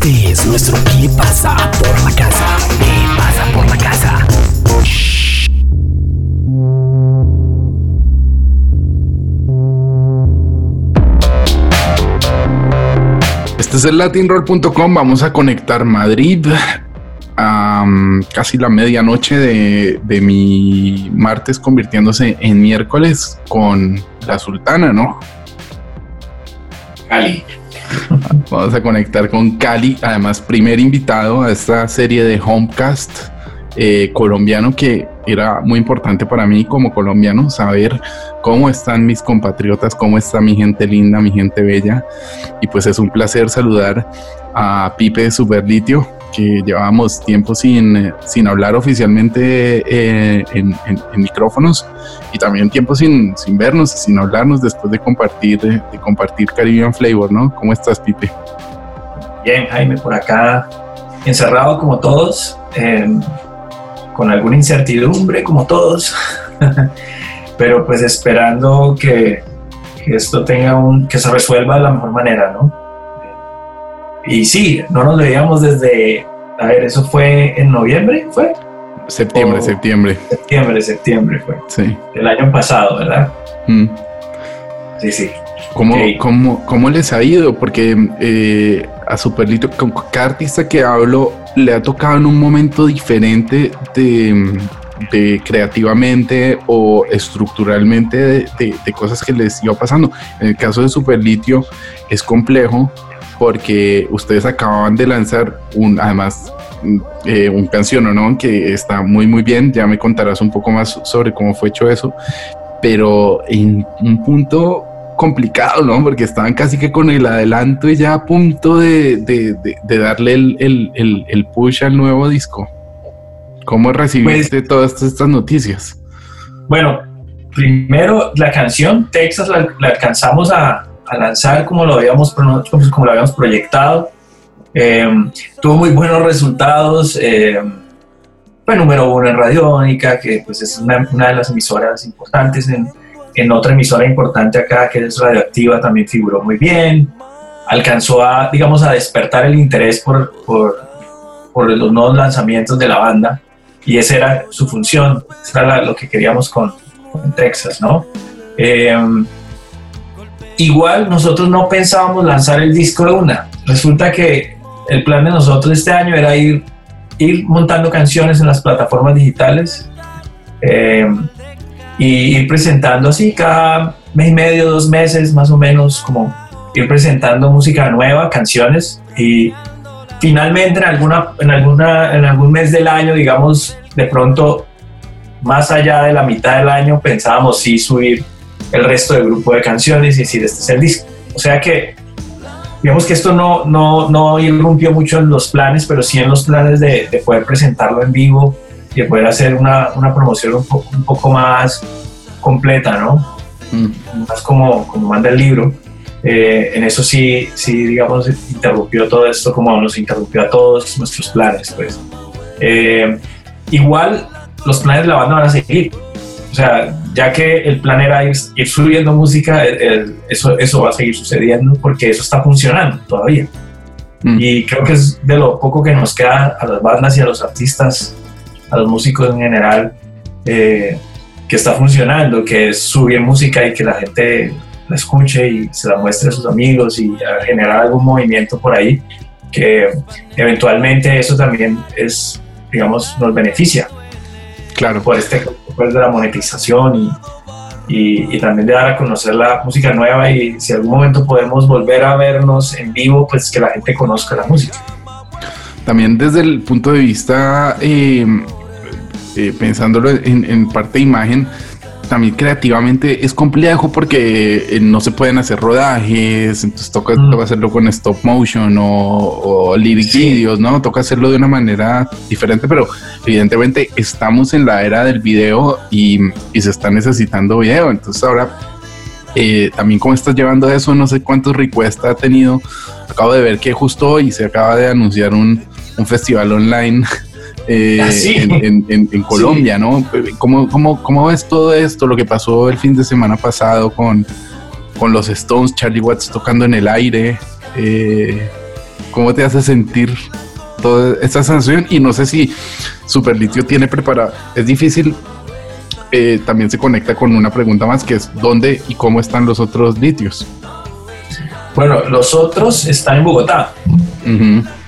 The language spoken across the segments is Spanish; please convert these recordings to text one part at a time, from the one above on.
Este es nuestro ¿Qué pasa por la casa? ¿Qué pasa por la casa? Este es el latinroll.com. Vamos a conectar Madrid a um, casi la medianoche de, de, mi martes, convirtiéndose en miércoles con la sultana, ¿no? Cali. Vamos a conectar con Cali, además, primer invitado a esta serie de Homecast eh, colombiano que era muy importante para mí como colombiano saber cómo están mis compatriotas, cómo está mi gente linda, mi gente bella. Y pues es un placer saludar a Pipe Superlitio, que llevábamos tiempo sin, eh, sin hablar oficialmente eh, en, micrófonos y también tiempo sin, sin vernos, sin hablarnos después de compartir, de, compartir Caribbean Flavor, ¿no? ¿Cómo estás, Pipe? Bien, Jaime, por acá encerrado como todos, em, con alguna incertidumbre como todos, pero pues esperando que, que esto tenga un, que se resuelva de la mejor manera, ¿no? Y sí, no nos veíamos desde, a ver, eso fue en noviembre, ¿fue? Septiembre, septiembre. Septiembre, septiembre fue. Sí. El año pasado, ¿verdad? Mm. Sí, sí. ¿Cómo, cómo, cómo les ha ido? Porque eh, a Superlito, con cada artista que hablo, le ha tocado en un momento diferente de, de creativamente o estructuralmente de, de, cosas que les iba pasando. En el caso de Superlitio es complejo porque ustedes acababan de lanzar un, además, eh, un canción, ¿no? Que está muy, muy bien. Ya me contarás un poco más sobre cómo fue hecho eso. Pero en un punto complicado, ¿no? Porque estaban casi que con el adelanto y ya a punto de, de, darle el, el, el, push al nuevo disco. ¿Cómo recibiste pues, todas estas noticias? Bueno, primero la canción Texas la alcanzamos a, a lanzar como lo habíamos, pues, como lo habíamos proyectado. Eh, tuvo muy buenos resultados. Eh, fue número uno en Radiónica, que pues es una, de las emisoras importantes. En, en, otra emisora importante acá, que es Radioactiva, también figuró muy bien. Alcanzó a, digamos, a despertar el interés por, por, por los nuevos lanzamientos de la banda. Y esa era su función, eso era lo que queríamos con, con Texas, ¿no? Eh, igual nosotros no pensábamos lanzar el disco de una. Resulta que el plan de nosotros este año era ir, ir montando canciones en las plataformas digitales eh, y ir presentando así cada mes y medio, dos meses más o menos, como ir presentando música nueva, canciones y finalmente en, alguna, en, alguna, en algún mes del año, digamos, de pronto más allá de la mitad del año pensábamos sí subir el resto del grupo de canciones y decir, este es el disco. O sea que, digamos que esto no, no, no irrumpió mucho en los planes, pero sí en los planes de, de poder presentarlo en vivo y de poder hacer una, una promoción un poco, un poco más completa, ¿no? Mm. Más como, como manda el libro. Eh, en eso sí, sí, digamos, interrumpió todo esto como nos interrumpió a todos nuestros planes, pues. Eh, igual los planes de la banda van a seguir, o sea, ya que el plan era ir, subiendo música, eso, eso va a seguir sucediendo porque eso está funcionando todavía. Mm. Y creo que es de lo poco que nos queda a las bandas y a los artistas, a los músicos en general, eh, que está funcionando, que es subir música y que la gente la escuche y se la muestre a sus amigos y generar algún movimiento por ahí, que eventualmente eso también es, digamos, nos beneficia. Claro. Por este de la monetización y, y, también de dar a conocer la música nueva y si algún momento podemos volver a vernos en vivo, pues que la gente conozca la música. También desde el punto de vista, eh, eh, pensándolo en, en, parte de imagen, también creativamente es complejo porque eh, no se pueden hacer rodajes, entonces toca, mm. hacerlo con stop motion o, lyric videos, ¿no? Toca hacerlo de una manera diferente, pero evidentemente estamos en la era del video y, se está necesitando video, entonces ahora eh, también cómo estás llevando eso, no sé cuántos requests ha tenido, acabo de ver que justo hoy se acaba de anunciar un, un festival online eh, ah, en, Colombia, ¿no? ¿Cómo, cómo, cómo ves todo esto, lo que pasó el fin de semana pasado con, con los Stones, Charlie Watts tocando en el aire? Eh, cómo te hace sentir toda esta sensación? Y no sé si Superlitio tiene preparado, es difícil, eh, también se conecta con una pregunta más que es ¿dónde y cómo están los otros litios? Bueno, los otros están en Bogotá.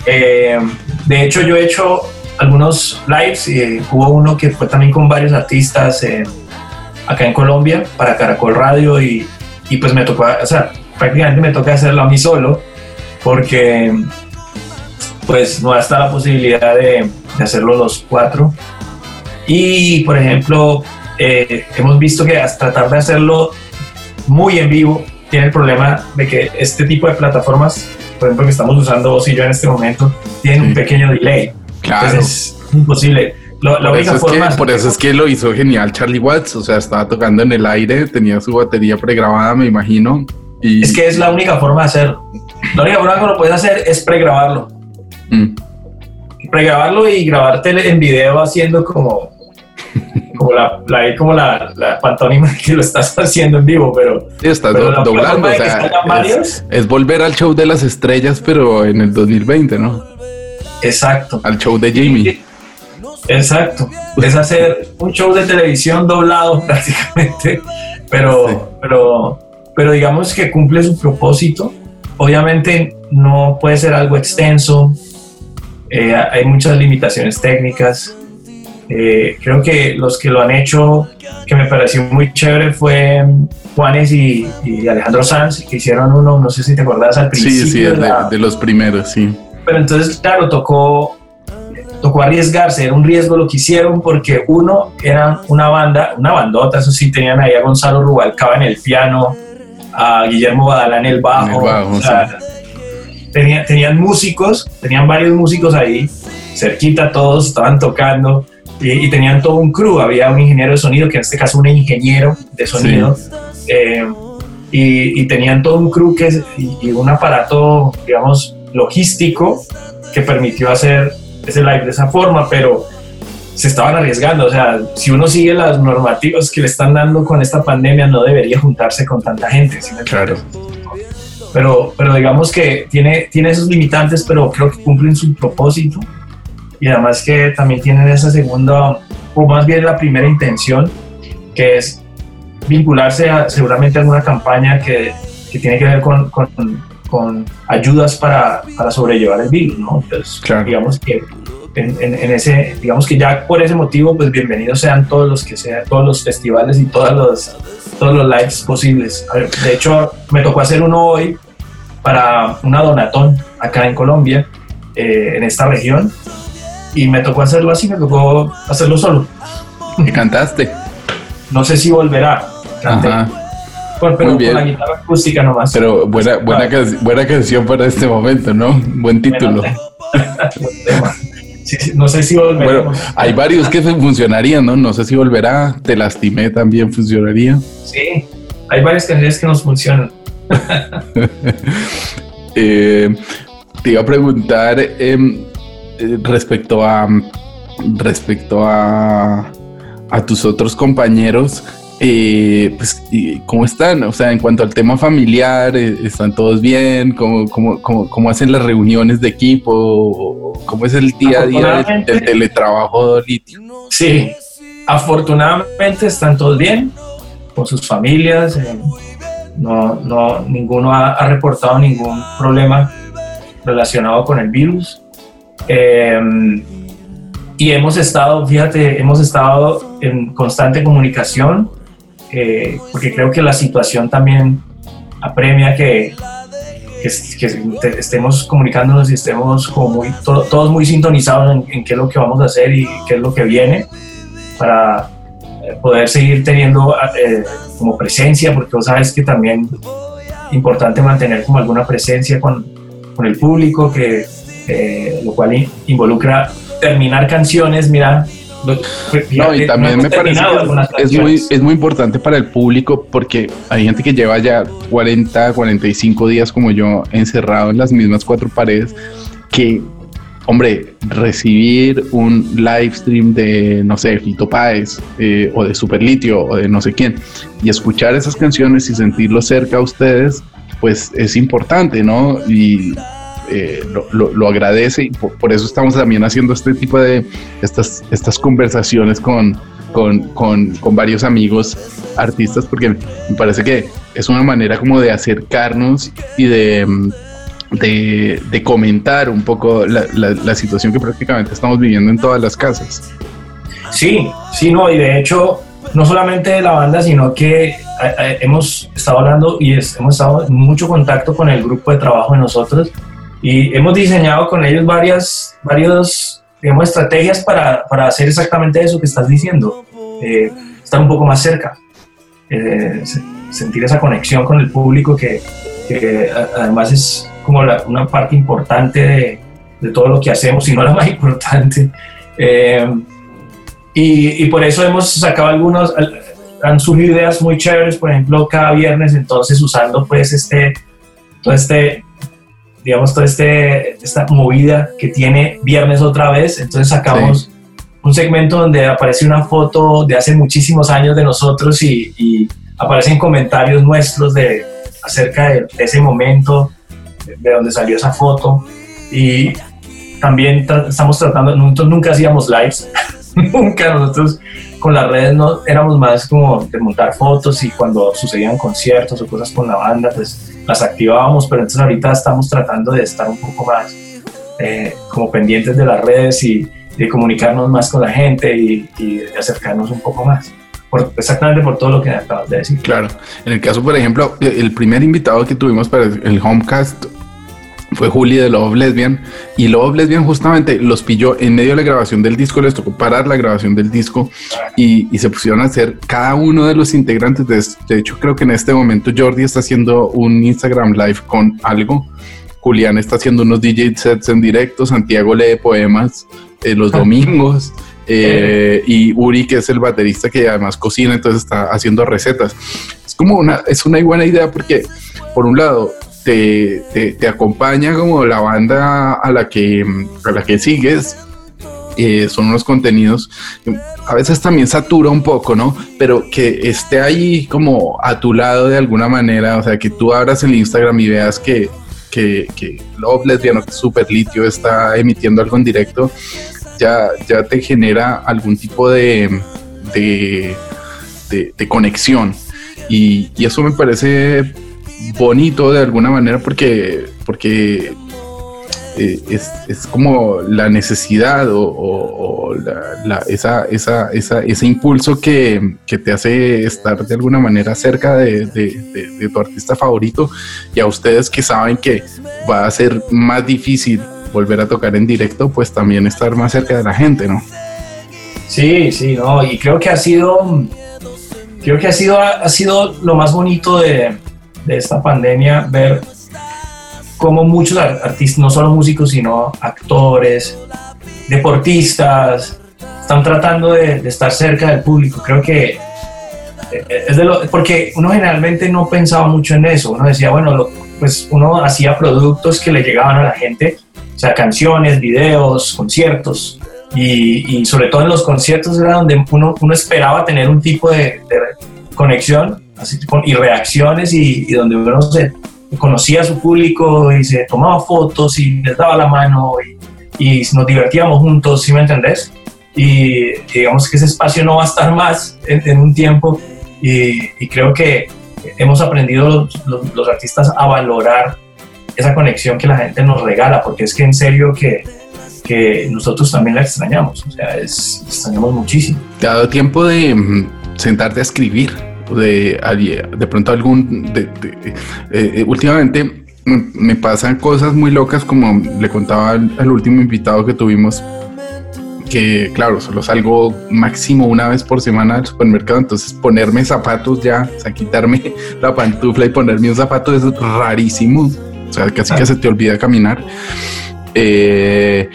Eh, de hecho, yo he hecho algunos lives y hubo uno que fue también con varios artistas acá en Colombia para Caracol Radio y, y, pues me tocó, o sea, prácticamente me toca hacerlo a mí solo porque pues no está la posibilidad de, de hacerlo los cuatro. Y por ejemplo, eh, hemos visto que hasta tratar de hacerlo muy en vivo tiene el problema de que este tipo de plataformas, por ejemplo, que estamos usando vos y yo en este momento, tienen un pequeño delay. Claro. es imposible. la única forma por eso es que lo hizo genial Charlie Watts, o sea, estaba tocando en el aire, tenía su batería pregrabada, me imagino. Y... Es que es la única forma de hacer. La única forma que lo puedes hacer es pregrabarlo. Mm. Pregrabarlo y grabarte en video haciendo como como la, la, como la, la, pantomima que lo estás haciendo en vivo, pero... Sí, estás doblando, o sea, es, volver al show de las estrellas, pero en el 2020, ¿no? Exacto. Al show de Jamie. Exacto. Es hacer un show de televisión doblado prácticamente, pero, pero, pero digamos que cumple su propósito. Obviamente no puede ser algo extenso, eh, hay muchas limitaciones técnicas, eh, creo que los que lo han hecho, que me pareció muy chévere, fue Juanes y, Alejandro Sanz, que hicieron uno, no sé si te acordás al principio. Sí, sí, de, los primeros, sí. Pero entonces, claro, tocó, tocó arriesgarse, era un riesgo lo que hicieron, porque uno era una banda, una bandota, eso sí, tenían ahí a Gonzalo Rubalcaba en el piano, a Guillermo Badalá en el bajo. tenían, tenían músicos, tenían varios músicos ahí, cerquita todos, estaban tocando y, tenían todo un crew, había un ingeniero de sonido, que en este caso un ingeniero de sonido, eh, y, tenían todo un crew que, y, un aparato, digamos, logístico que permitió hacer ese live de esa forma, pero se estaban arriesgando, o sea, si uno sigue las normativas que le están dando con esta pandemia, no debería juntarse con tanta gente. claro. Pero, pero digamos que tiene, tiene esos limitantes, pero creo que cumplen su propósito y además que también tienen esa segunda, o más bien la primera intención, que es vincularse a, seguramente a alguna campaña que, que tiene que ver con, con, con ayudas para, para, sobrellevar el virus, ¿no? Entonces, digamos que en, en, ese, digamos que ya por ese motivo, pues bienvenidos sean todos los que sean, todos los festivales y todos los, todos los lives posibles. De hecho, me tocó hacer uno hoy para una donatón acá en Colombia, eh, en esta región, y me tocó hacerlo así, me tocó hacerlo solo. ¿Y cantaste? no sé si volverá. Canté. Pero con la guitarra acústica nomás. Pero buena, buena, buena canción para este momento, ¿no? Buen título. no sé si volverá. Bueno, hay varios que funcionarían, ¿no? No sé si volverá. Te lastimé también funcionaría. Sí, hay varias canciones que nos funcionan. eh, te iba a preguntar, eh, respecto a respecto a, a tus otros compañeros, eh, pues, ¿cómo están? O sea, en cuanto al tema familiar, eh, ¿están todos bien? ¿Cómo, cómo, cómo, hacen las reuniones de equipo? ¿Cómo es el día a día del, teletrabajo litio? Sí, afortunadamente están todos bien con sus familias. Eh, no, no, ninguno ha reportado ningún problema relacionado con el virus. Em, y hemos estado, fíjate, hemos estado en constante comunicación, eh, porque creo que la situación también apremia que, que, estemos comunicándonos y estemos como muy, todos muy sintonizados en, qué es lo que vamos a hacer y qué es lo que viene para eh, poder seguir teniendo eh, como presencia, porque vos sabes que también es importante mantener como alguna presencia con, con el público, que eh, lo cual involucra terminar canciones, mira. No, y también me parece que es muy, es muy importante para el público porque hay gente que lleva ya 40, 45 días como yo encerrado en las mismas cuatro paredes que hombre, recibir un live stream de, no sé, Fito Páez eh, o de Superlitio o de no sé quién y escuchar esas canciones y sentirlo cerca a ustedes, pues es importante, ¿no? Y eh, lo, lo, agradece y por, eso estamos también haciendo este tipo de estas, estas conversaciones con, con, con, con varios amigos artistas porque me parece que es una manera como de acercarnos y de, de, de comentar un poco la, la, la, situación que prácticamente estamos viviendo en todas las casas. Sí, sí, no, y de hecho, no solamente de la banda, sino que hemos estado hablando y hemos estado en mucho contacto con el grupo de trabajo de nosotros y hemos diseñado con ellos varias, varios, digamos, estrategias para, para hacer exactamente eso que estás diciendo, eh, estar un poco más cerca, eh, sentir esa conexión con el público que, que además es como una parte importante de, de, todo lo que hacemos, y no la más importante. Eh, y, y, por eso hemos sacado algunos, han surgido ideas muy chéveres, por ejemplo, cada viernes, entonces usando pues este, todo este, digamos, toda este, esta movida que tiene viernes otra vez, entonces sacamos un segmento donde aparece una foto de hace muchísimos años de nosotros y, y aparecen comentarios nuestros de, acerca de, de ese momento, de donde salió esa foto. Y también estamos tratando, nosotros nunca hacíamos lives, nunca nosotros con las redes no éramos más como de montar fotos y cuando sucedían conciertos o cosas con la banda, pues las activábamos, pero entonces ahorita estamos tratando de estar un poco más eh, como pendientes de las redes y de comunicarnos más con la gente y, y acercarnos un poco más. Por, exactamente por todo lo que acabas de decir. Claro. En el caso, por ejemplo, el primer invitado que tuvimos para el Homecast fue Juli de Love Lesbian y Love Lesbian justamente los pilló en medio de la grabación del disco, les tocó parar la grabación del disco y, y se pusieron a hacer cada uno de los integrantes. De, de, hecho, creo que en este momento Jordi está haciendo un Instagram live con algo. Julián está haciendo unos DJ sets en directo, Santiago lee poemas eh, los domingos. Eh, y Uri, que es el baterista que además cocina, entonces está haciendo recetas. Es como una, es una buena idea porque, por un lado, te, te, te, acompaña como la banda a la que, a la que sigues. Eh, son unos contenidos, a veces también satura un poco, ¿no? Pero que esté ahí como a tu lado de alguna manera, o sea, que tú abras el Instagram y veas que, que, que Love Lesbiano, Super Litio, está emitiendo algo en directo, ya, ya te genera algún tipo de, de, de, de conexión. Y, y, eso me parece bonito de alguna manera porque, porque eh, es, es, como la necesidad o, la, esa, esa, esa, ese impulso que, que, te hace estar de alguna manera cerca de, de, de, de, tu artista favorito y a ustedes que saben que va a ser más difícil volver a tocar en directo, pues también estar más cerca de la gente, ¿no? Sí, sí, no, y creo que ha sido, creo que ha sido, ha sido lo más bonito de, de esta pandemia, ver cómo muchos artistas, no solo músicos, sino actores, deportistas, están tratando de, de estar cerca del público. Creo que eh, es de lo, porque uno generalmente no pensaba mucho en eso, uno decía, bueno, lo, pues uno hacía productos que le llegaban a la gente, o sea, canciones, videos, conciertos, y, y sobre todo en los conciertos era donde uno, uno esperaba tener un tipo de, de conexión así, y reacciones y, y, donde uno se conocía a su público y se tomaba fotos y les daba la mano y, y nos divertíamos juntos, ¿sí me entendés? Y digamos que ese espacio no va a estar más en, en un tiempo y, y, creo que hemos aprendido los, los, los, artistas a valorar esa conexión que la gente nos regala, porque es que en serio que, que nosotros también la extrañamos, o sea, es, extrañamos muchísimo. ¿Te ha dado tiempo de mm, sentarte a escribir? De, de pronto algún... De, de, eh, últimamente me pasan cosas muy locas como le contaba al, último invitado que tuvimos que claro, solo salgo máximo una vez por semana al supermercado, entonces ponerme zapatos ya, o sea, quitarme la pantufla y ponerme un zapato es rarísimo, o sea, casi que se te olvida caminar. Eh,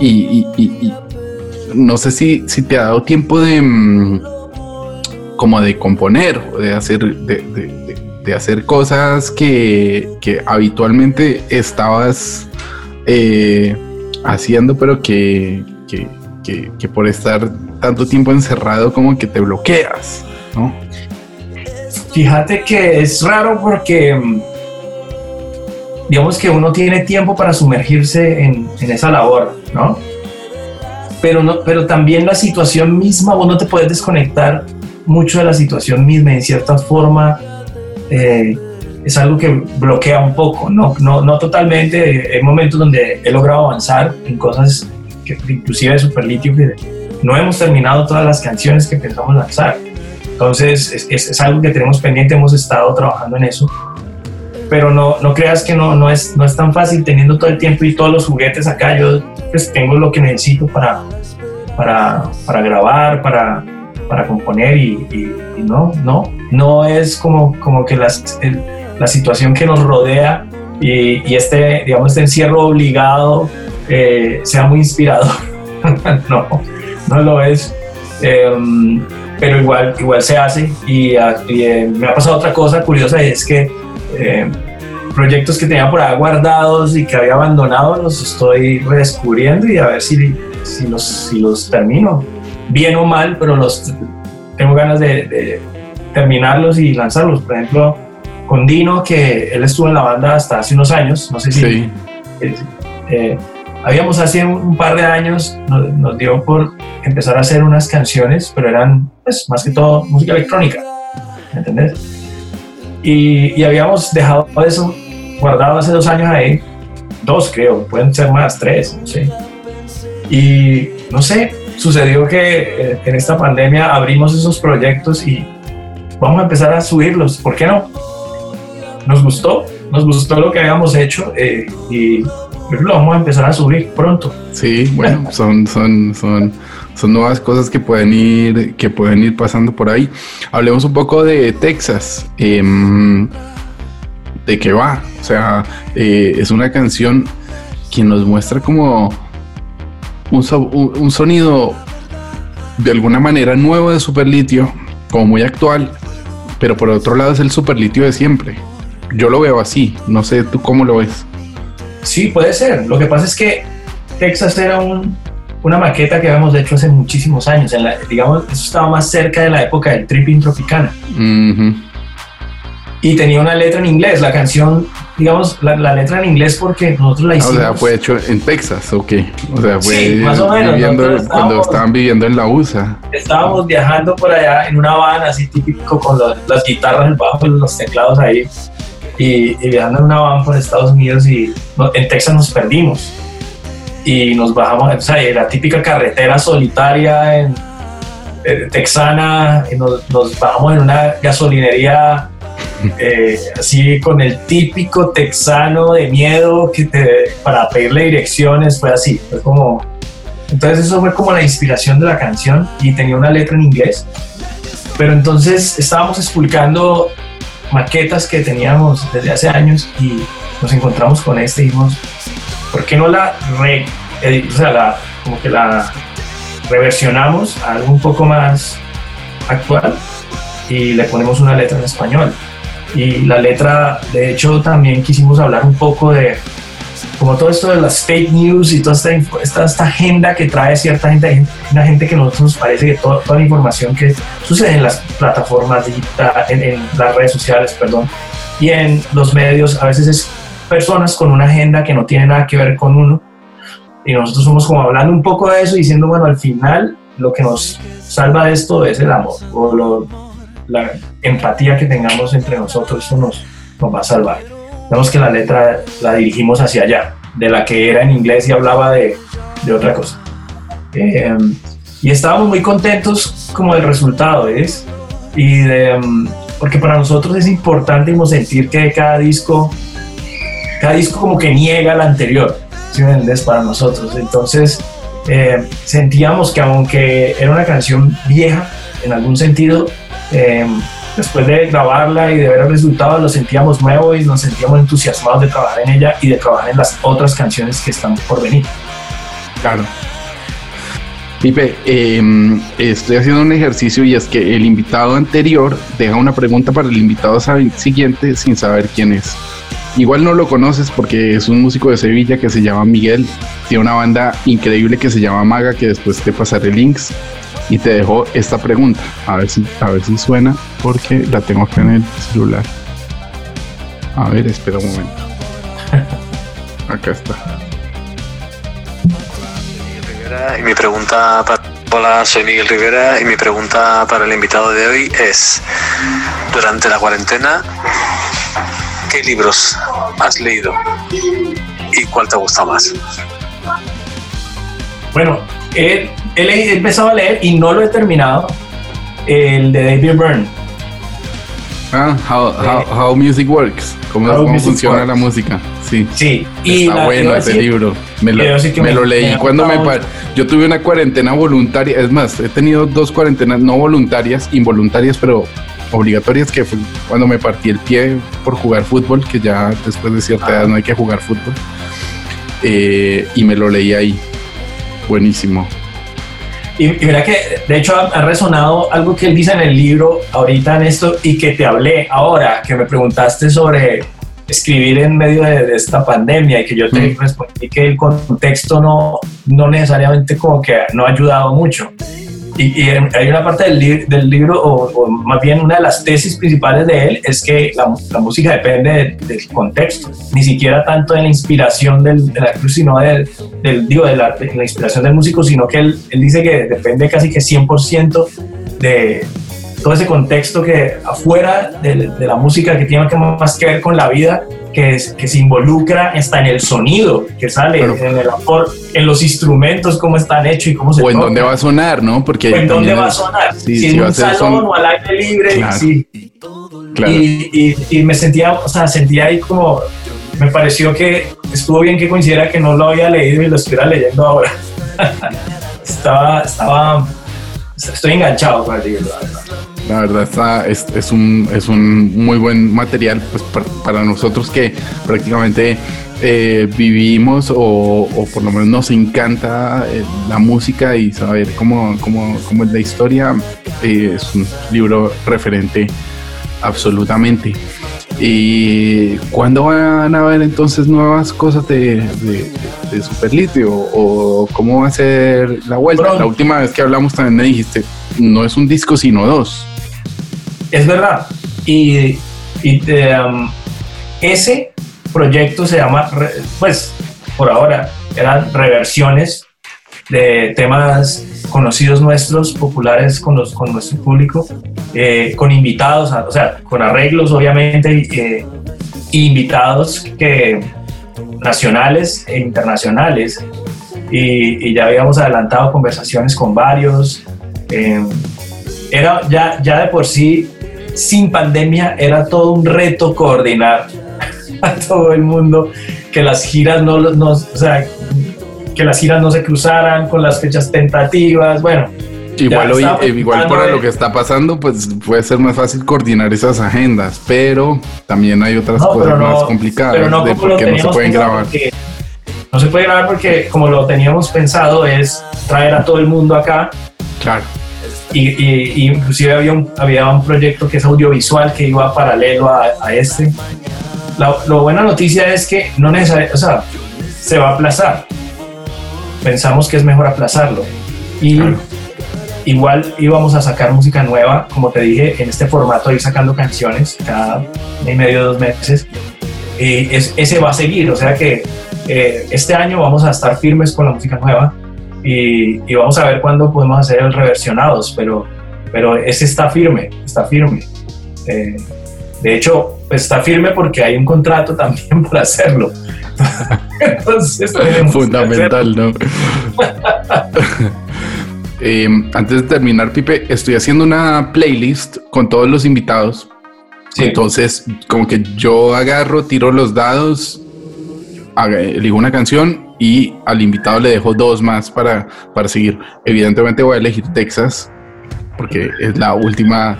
y, y, no sé si, si te ha dado tiempo de mm, como de componer de hacer, de, de, hacer cosas que, que, habitualmente estabas eh, haciendo, pero que, que, que, que, por estar tanto tiempo encerrado como que te bloqueas, ¿no? Fíjate que es raro porque digamos que uno tiene tiempo para sumergirse en, en esa labor, ¿no? Pero, no, pero también la situación misma, vos no te puedes desconectar mucho de la situación misma, en cierta forma eh, es algo que bloquea un poco, no, no, no totalmente, hay momentos donde he logrado avanzar en cosas que inclusive de Superlitio, que no hemos terminado todas las canciones que pensamos lanzar, entonces es, es, es algo que tenemos pendiente, hemos estado trabajando en eso, pero no, no creas que no, no, es, no es tan fácil teniendo todo el tiempo y todos los juguetes acá. Yo pues, tengo lo que necesito para, para, para grabar, para, para componer y, no, no, no es como, como que las, el, la situación que nos rodea y, este, digamos, este encierro obligado eh, sea muy inspirador. no, no lo es. Eh, pero igual, igual se hace y, y eh, me ha pasado otra cosa curiosa es que eh, proyectos que tenía por ahí guardados y que había abandonado, los estoy redescubriendo y a ver si, si, los, si los termino, bien o mal, pero los tengo ganas de, de terminarlos y lanzarlos. Por ejemplo, con Dino, que él estuvo en la banda hasta hace unos años, no sé si... Sí. Eh, eh, habíamos hace un par de años, nos, nos, dio por empezar a hacer unas canciones, pero eran pues, más que todo música electrónica, ¿me entendés? Y, y, habíamos dejado eso guardado hace dos años ahí, dos creo, pueden ser más, tres, no sé. Y no sé, sucedió que eh, en esta pandemia abrimos esos proyectos y vamos a empezar a subirlos, ¿por qué no? Nos gustó, nos gustó lo que habíamos hecho eh, y lo vamos a empezar a subir pronto. Sí, bueno, son, son, son, son nuevas cosas que pueden ir, que pueden ir pasando por ahí. Hablemos un poco de Texas. Eh, ¿De qué va? O sea, eh, es una canción que nos muestra como un, so, un, sonido de alguna manera nuevo de Superlitio, como muy actual, pero por otro lado es el Superlitio de siempre. Yo lo veo así, no sé tú cómo lo ves. Sí, puede ser. Lo que pasa es que Texas era un, una maqueta que habíamos hecho hace muchísimos años. En la, digamos, eso estaba más cerca de la época del tripping tropicana. Uh -huh. Y tenía una letra en inglés. La canción, digamos, la, la, letra en inglés porque nosotros la hicimos. O sea, fue hecho en Texas, ok. O sea, fue sí, más o menos. Viviendo, cuando estaban viviendo en la USA. Estábamos viajando por allá en una van así típico con los, las guitarras, el bajo y los teclados ahí. Y, y, viajando en una van por Estados Unidos y no, en Texas nos perdimos y nos bajamos, o sea, la típica carretera solitaria en, eh, texana, y nos, nos, bajamos en una gasolinería eh, así con el típico texano de miedo que te, para pedirle direcciones, fue así, fue como... Entonces eso fue como la inspiración de la canción y tenía una letra en inglés. Pero entonces estábamos explicando maquetas que teníamos desde hace años y nos encontramos con este y dijimos, ¿por qué no la re, o sea, la, como que la reversionamos a algo un poco más actual y le ponemos una letra en español? Y la letra, de hecho, también quisimos hablar un poco de como todo esto de las fake news y toda esta, esta, esta agenda que trae cierta gente, una gente que a nosotros nos parece que toda, toda la información que sucede en las plataformas digitales, en, en las redes sociales, perdón, y en los medios, a veces es personas con una agenda que no tiene nada que ver con uno. Y nosotros somos como hablando un poco de eso, diciendo, bueno, al final lo que nos salva de esto es el amor, o lo, la empatía que tengamos entre nosotros, eso nos, nos va a salvar. Vemos que la letra la dirigimos hacia allá, de la que era en inglés y hablaba de, de otra cosa. Eh, y estábamos muy contentos como del resultado, ¿ves? Y de, porque para nosotros es importante sentir que cada disco cada disco como que niega al anterior, ¿sí me entiendes? Para nosotros. Entonces, eh, sentíamos que aunque era una canción vieja, en algún sentido, eh, después de grabarla y de ver el resultado, lo sentíamos nuevo y nos sentíamos entusiasmados de trabajar en ella y de trabajar en las otras canciones que están por venir. Claro. Pipe, eh, estoy haciendo un ejercicio y es que el invitado anterior deja una pregunta para el invitado siguiente sin saber quién es. Igual no lo conoces porque es un músico de Sevilla que se llama Miguel. Tiene una banda increíble que se llama Maga, que después te pasaré links. Y te dejo esta pregunta. A ver si, a ver si suena porque la tengo acá en el celular. A ver, espera un momento. Acá está. Y mi pregunta para... Hola, soy Miguel Rivera y mi pregunta para el invitado de hoy es, durante la cuarentena, ¿qué libros has leído y cuál te gusta más? Bueno, he, he empezado a leer y no lo he terminado, el de David Byrne. Ah, How, how, how Music Works. Cómo, How cómo Music funciona Works. la música. Sí. Sí, y Está bueno ese decir- libro. Me lo, me me- leí cuando me... gustado pa- Yo tuve una cuarentena voluntaria. Es más, he tenido dos cuarentenas no voluntarias, involuntarias, pero obligatorias, que fue cuando me partí el pie por jugar fútbol, que ya después de cierta edad no hay que jugar fútbol. Eh, y me lo leí ahí. Buenísimo. Y, y mira que de hecho ha, ha resonado algo que él dice en el libro ahorita en esto y que te hablé ahora, que me preguntaste sobre escribir en medio de, de esta pandemia y que yo te Mm. respondí que el contexto no, no necesariamente como que no ha ayudado mucho. Y, hay una parte del, li- del libro, o, más bien una de las tesis principales de él, es que la, música depende de- del contexto, ni siquiera tanto de la inspiración del, de la sino del, del- digo, la, de la inspiración del músico, sino que él, él dice que depende casi que 100% de todo ese contexto que afuera de, de la música que tiene que más que ver con la vida, que, es- que se involucra hasta en el sonido que sale, Claro. en el acorde, en los instrumentos, cómo están hechos y cómo se O en tocan. dónde va a sonar, ¿no? Porque ¿O en dónde va a sonar? Sí, si sí en va a un ser salón son- o al aire libre, Claro. sí. Claro. Y, y- y me sentía, o sea, sentía ahí como, me pareció que estuvo bien que coincidiera que no lo había leído y lo estuviera leyendo ahora. estaba, estaba, estoy enganchado con el libro. la verdad. La verdad está, es, es un, es un muy buen material pues, par- para nosotros que prácticamente eh, vivimos o, o por lo menos nos encanta eh, la música y saber cómo, cómo, cómo es la historia. eh, es un libro referente absolutamente. ¿Y cuándo van a haber entonces nuevas cosas de, de, de Superlitio? ¿O cómo va a ser la vuelta? Pronto. La última vez que hablamos también me dijiste, no es un disco sino dos. Es verdad. Y, y de, um, ese proyecto se llama, pues por ahora, eran reversiones de temas conocidos nuestros, populares con, los, con nuestro público, eh, con invitados, o sea, con arreglos obviamente, eh, invitados que, nacionales e internacionales. Y, ya habíamos adelantado conversaciones con varios. eh, era ya, ya de por sí, sin pandemia, era todo un reto coordinar a todo el mundo, que las giras no, lo- no, o sea, que las giras no se cruzaran con las fechas tentativas, bueno. Igual, hoy, eh, igual de- lo que está pasando, pues puede ser más fácil coordinar esas agendas, pero también hay otras No, cosas no- más complicadas pero no de por qué no se pueden grabar. porque- no se puede grabar porque como lo teníamos pensado es traer a todo el mundo acá Claro, y, y- y inclusive había un, había un proyecto que es audiovisual que iba paralelo a, a este. La, la buena noticia es que no necesariamente, o sea, se va a aplazar. Pensamos que es mejor aplazarlo. Y Claro. igual íbamos a sacar música nueva, como te dije, en este formato, ir sacando canciones cada mes y medio, dos meses. Y es- ese va a seguir, o sea que eh, este año vamos a estar firmes con la música nueva y, y vamos a ver cuándo podemos hacer el reversionados, pero, pero ese está firme, está firme. Eh, de hecho, pues, está firme porque hay un contrato también para hacerlo. Entonces, fundamental, ¿no? Eh, antes de terminar, Pipe, estoy haciendo una playlist con todos los invitados. Sí. Entonces, como que yo agarro, tiro los dados, elijo una canción y al invitado le dejo dos más para, para seguir. Evidentemente voy a elegir Texas, porque es la última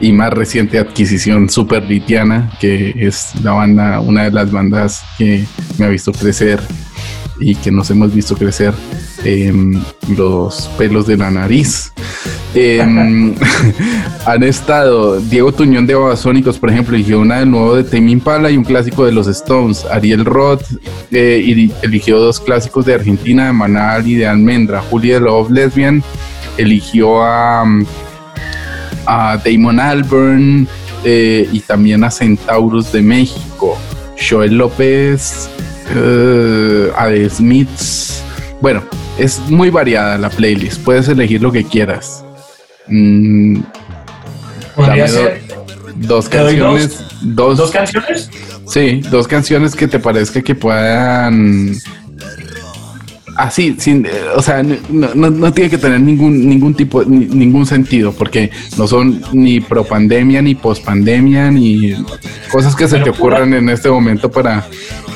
y más reciente adquisición super litiana, que es la banda, una de las bandas que me ha visto crecer y que nos hemos visto crecer em, los pelos de la nariz. Em, han estado Diego Tuñón de Babasónicos, por ejemplo, eligió una del nuevo de Tame Impala y un clásico de los Stones. Ariel Roth eh, eligió dos clásicos de Argentina, de Manal y de Almendra. Julia Love Lesbian eligió a, a Damon Albarn eh, y también a Centaurus de México. Joel López eh, a The Smiths. Bueno, es muy variada la playlist. Puedes elegir lo que quieras. Mm, do- ser dos ¿Te doy canciones. Dos, dos canciones. Sí, dos canciones que te parezca que puedan. Así, sin, eh, o sea, no, no- no tiene que tener ningún, ningún tipo, ni- ningún sentido, porque no son ni pro pandemia, ni post pandemia, ni cosas que se Pero te pura- ocurran en este momento para,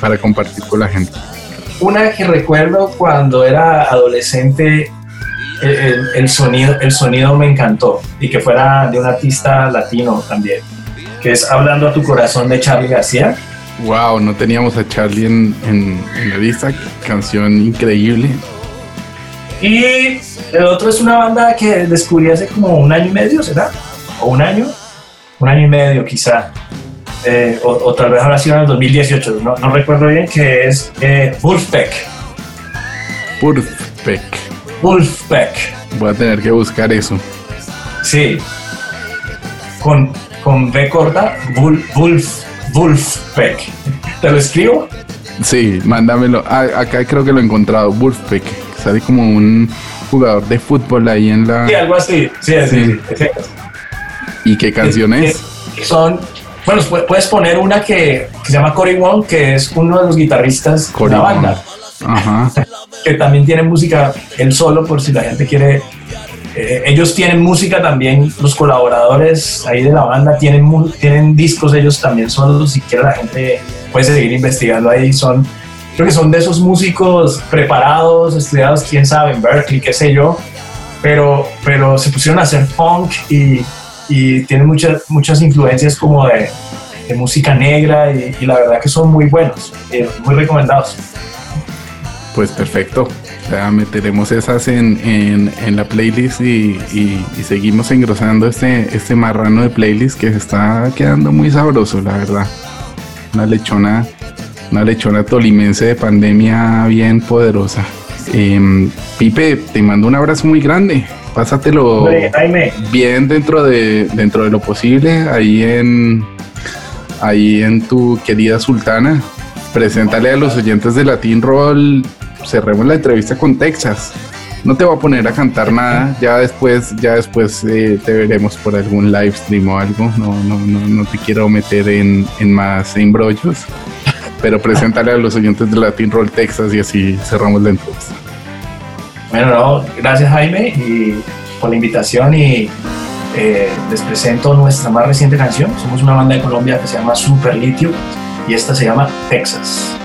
para compartir con la gente. Una que recuerdo cuando era adolescente, el, el- el sonido, el sonido me encantó y que fuera de un artista latino también, que es Hablando a tu corazón de Charlie García. Wow, no teníamos a Charlie en, en, en la lista, canción increíble. Y el otro es una banda que descubrí hace como un año y medio, ¿será? ¿O un año? Un año y medio quizá. Eh, o, o tal vez habrá sido en el 2018, no, no recuerdo bien, que es eh, Wolfpack. Perfect. Wolfpack. Voy a tener que buscar eso. Sí. Con, con B corta, Wolf, Wolf, Wolfpack. ¿Te lo escribo? Sí, mándamelo. Ah, acá creo que lo he encontrado. Wolfpack. Sale como un jugador de fútbol ahí en la. Sí, algo así. Sí, sí, Sí. sí, sí. ¿Y qué canción es? Son, bueno, pu- puedes poner una que, que se llama Cory Wong, que es uno de los guitarristas de Cory la banda, Ajá. que también tiene música él solo, por si la gente quiere. eh, ellos tienen música también, los colaboradores ahí de la banda tienen, tienen discos ellos también solos, si quiere la gente puede seguir investigando ahí, son, creo que son de esos músicos preparados, estudiados, quién sabe, en Berkeley, qué sé yo, pero, pero se pusieron a hacer funk y, y tienen muchas, muchas influencias como de, música negra y, la verdad que son muy buenos, eh, muy recomendados. Pues perfecto. Meteremos esas en, en, la playlist y seguimos engrosando este, este marrano de playlist que se está quedando muy sabroso, la verdad. Una lechona, una lechona tolimense de pandemia bien poderosa. Em, Pipe, te mando un abrazo muy grande. Pásatelo Hombre, bien dentro de, dentro de lo posible, ahí en, ahí en tu querida Sultana. Preséntale a los oyentes de Latin Roll, cerremos la entrevista con Texas. No te voy a poner a cantar nada, ya después, ya después eh, te veremos por algún live stream o algo. No, no, no, no te quiero meter en, en más embrollos, pero preséntale a los oyentes de Latin Roll Texas y así cerramos la entrevista. Bueno, no, gracias Jaime y por la invitación y eh, les presento nuestra más reciente canción. Somos una banda de Colombia que se llama Super Litio y esta se llama Texas.